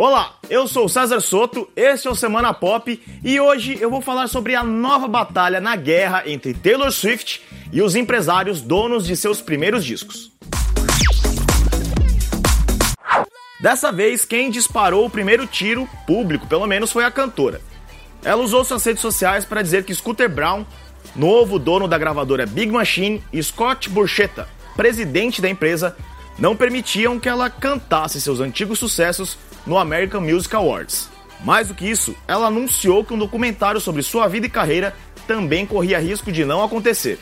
Olá, eu sou César Soto, este é o Semana Pop e hoje eu vou falar sobre a nova batalha na guerra entre Taylor Swift e os empresários donos de seus primeiros discos. Dessa vez, quem disparou o primeiro tiro, público pelo menos, foi a cantora. Ela usou suas redes sociais para dizer que Scooter Brown, novo dono da gravadora Big Machine, e Scott Burchetta, presidente da empresa, não permitiam que ela cantasse seus antigos sucessos no American Music Awards. Mais do que isso, ela anunciou que um documentário sobre sua vida e carreira também corria risco de não acontecer.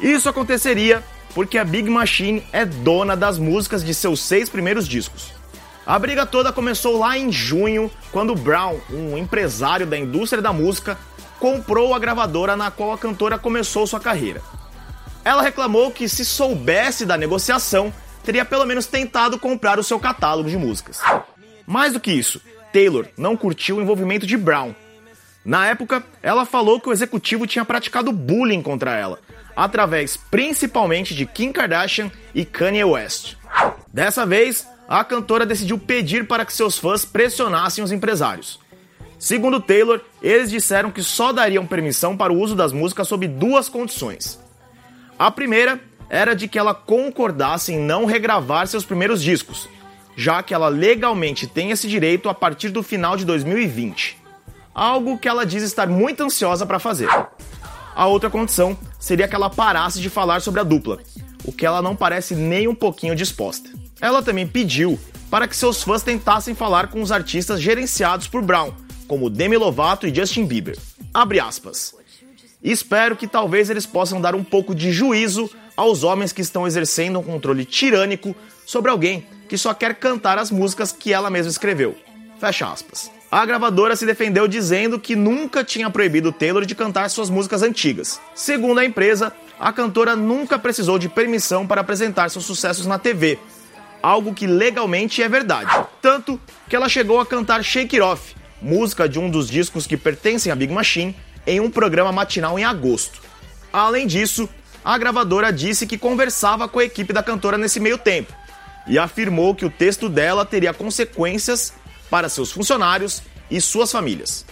Isso aconteceria porque a Big Machine é dona das músicas de seus seis primeiros discos. A briga toda começou lá em junho, quando Brown, um empresário da indústria da música, comprou a gravadora na qual a cantora começou sua carreira. Ela reclamou que, se soubesse da negociação, teria pelo menos tentado comprar o seu catálogo de músicas. Mais do que isso, Taylor não curtiu o envolvimento de Brown. Na época, ela falou que o executivo tinha praticado bullying contra ela, através principalmente de Kim Kardashian e Kanye West. Dessa vez, a cantora decidiu pedir para que seus fãs pressionassem os empresários. Segundo Taylor, eles disseram que só dariam permissão para o uso das músicas sob duas condições. A primeira era de que ela concordasse em não regravar seus primeiros discos, já que ela legalmente tem esse direito a partir do final de 2020. Algo que ela diz estar muito ansiosa para fazer. A outra condição seria que ela parasse de falar sobre a dupla, o que ela não parece nem um pouquinho disposta. Ela também pediu para que seus fãs tentassem falar com os artistas gerenciados por Brown, como Demi Lovato e Justin Bieber. Abre aspas. Espero que talvez eles possam dar um pouco de juízo aos homens que estão exercendo um controle tirânico sobre alguém que só quer cantar as músicas que ela mesma escreveu. Fecha aspas. A gravadora se defendeu dizendo que nunca tinha proibido Taylor de cantar suas músicas antigas. Segundo a empresa, a cantora nunca precisou de permissão para apresentar seus sucessos na TV, algo que legalmente é verdade. Tanto que ela chegou a cantar Shake It Off, música de um dos discos que pertencem à Big Machine, em um programa matinal em agosto. Além disso, a gravadora disse que conversava com a equipe da cantora nesse meio tempo e afirmou que o texto dela teria consequências para seus funcionários e suas famílias.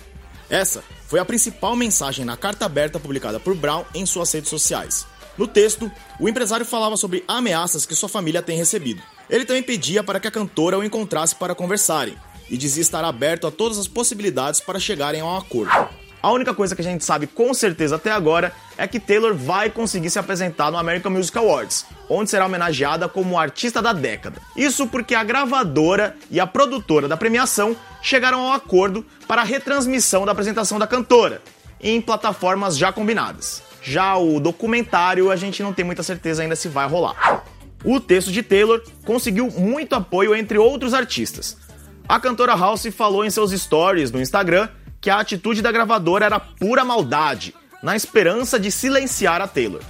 Essa foi a principal mensagem na carta aberta publicada por Brown em suas redes sociais. No texto, o empresário falava sobre ameaças que sua família tem recebido. Ele também pedia para que a cantora o encontrasse para conversarem e dizia estar aberto a todas as possibilidades para chegarem a um acordo. A única coisa que a gente sabe com certeza até agora é que Taylor vai conseguir se apresentar no American Music Awards, onde será homenageada como artista da década. Isso porque a gravadora e a produtora da premiação chegaram ao acordo para a retransmissão da apresentação da cantora em plataformas já combinadas. Já o documentário a gente não tem muita certeza ainda se vai rolar. O texto de Taylor conseguiu muito apoio entre outros artistas. A cantora House falou em seus stories no Instagram que a atitude da gravadora era pura maldade, na esperança de silenciar a Taylor.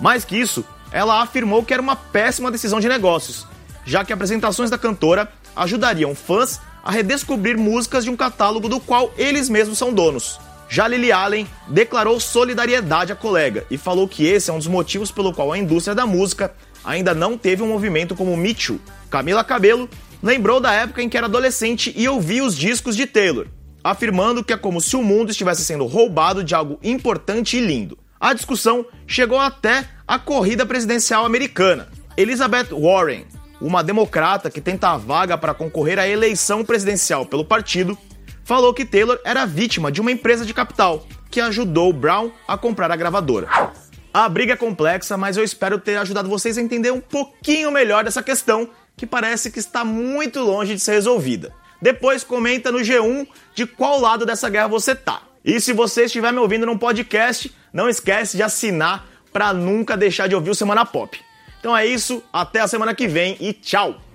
Mais que isso, ela afirmou que era uma péssima decisão de negócios, já que apresentações da cantora ajudariam fãs a redescobrir músicas de um catálogo do qual eles mesmos são donos. Já Lily Allen declarou solidariedade à colega e falou que esse é um dos motivos pelo qual a indústria da música ainda não teve um movimento como Me Too. Camila Cabello lembrou da época em que era adolescente e ouvia os discos de Taylor, afirmando que é como se o mundo estivesse sendo roubado de algo importante e lindo. A discussão chegou até a corrida presidencial americana. Elizabeth Warren, uma democrata que tenta a vaga para concorrer à eleição presidencial pelo partido, falou que Taylor era vítima de uma empresa de capital que ajudou Brown a comprar a gravadora. A briga é complexa, mas eu espero ter ajudado vocês a entender um pouquinho melhor dessa questão que parece que está muito longe de ser resolvida. Depois comenta no G1 de qual lado dessa guerra você tá. E se você estiver me ouvindo num podcast, não esquece de assinar para nunca deixar de ouvir o Semana Pop. Então é isso, até a semana que vem e tchau!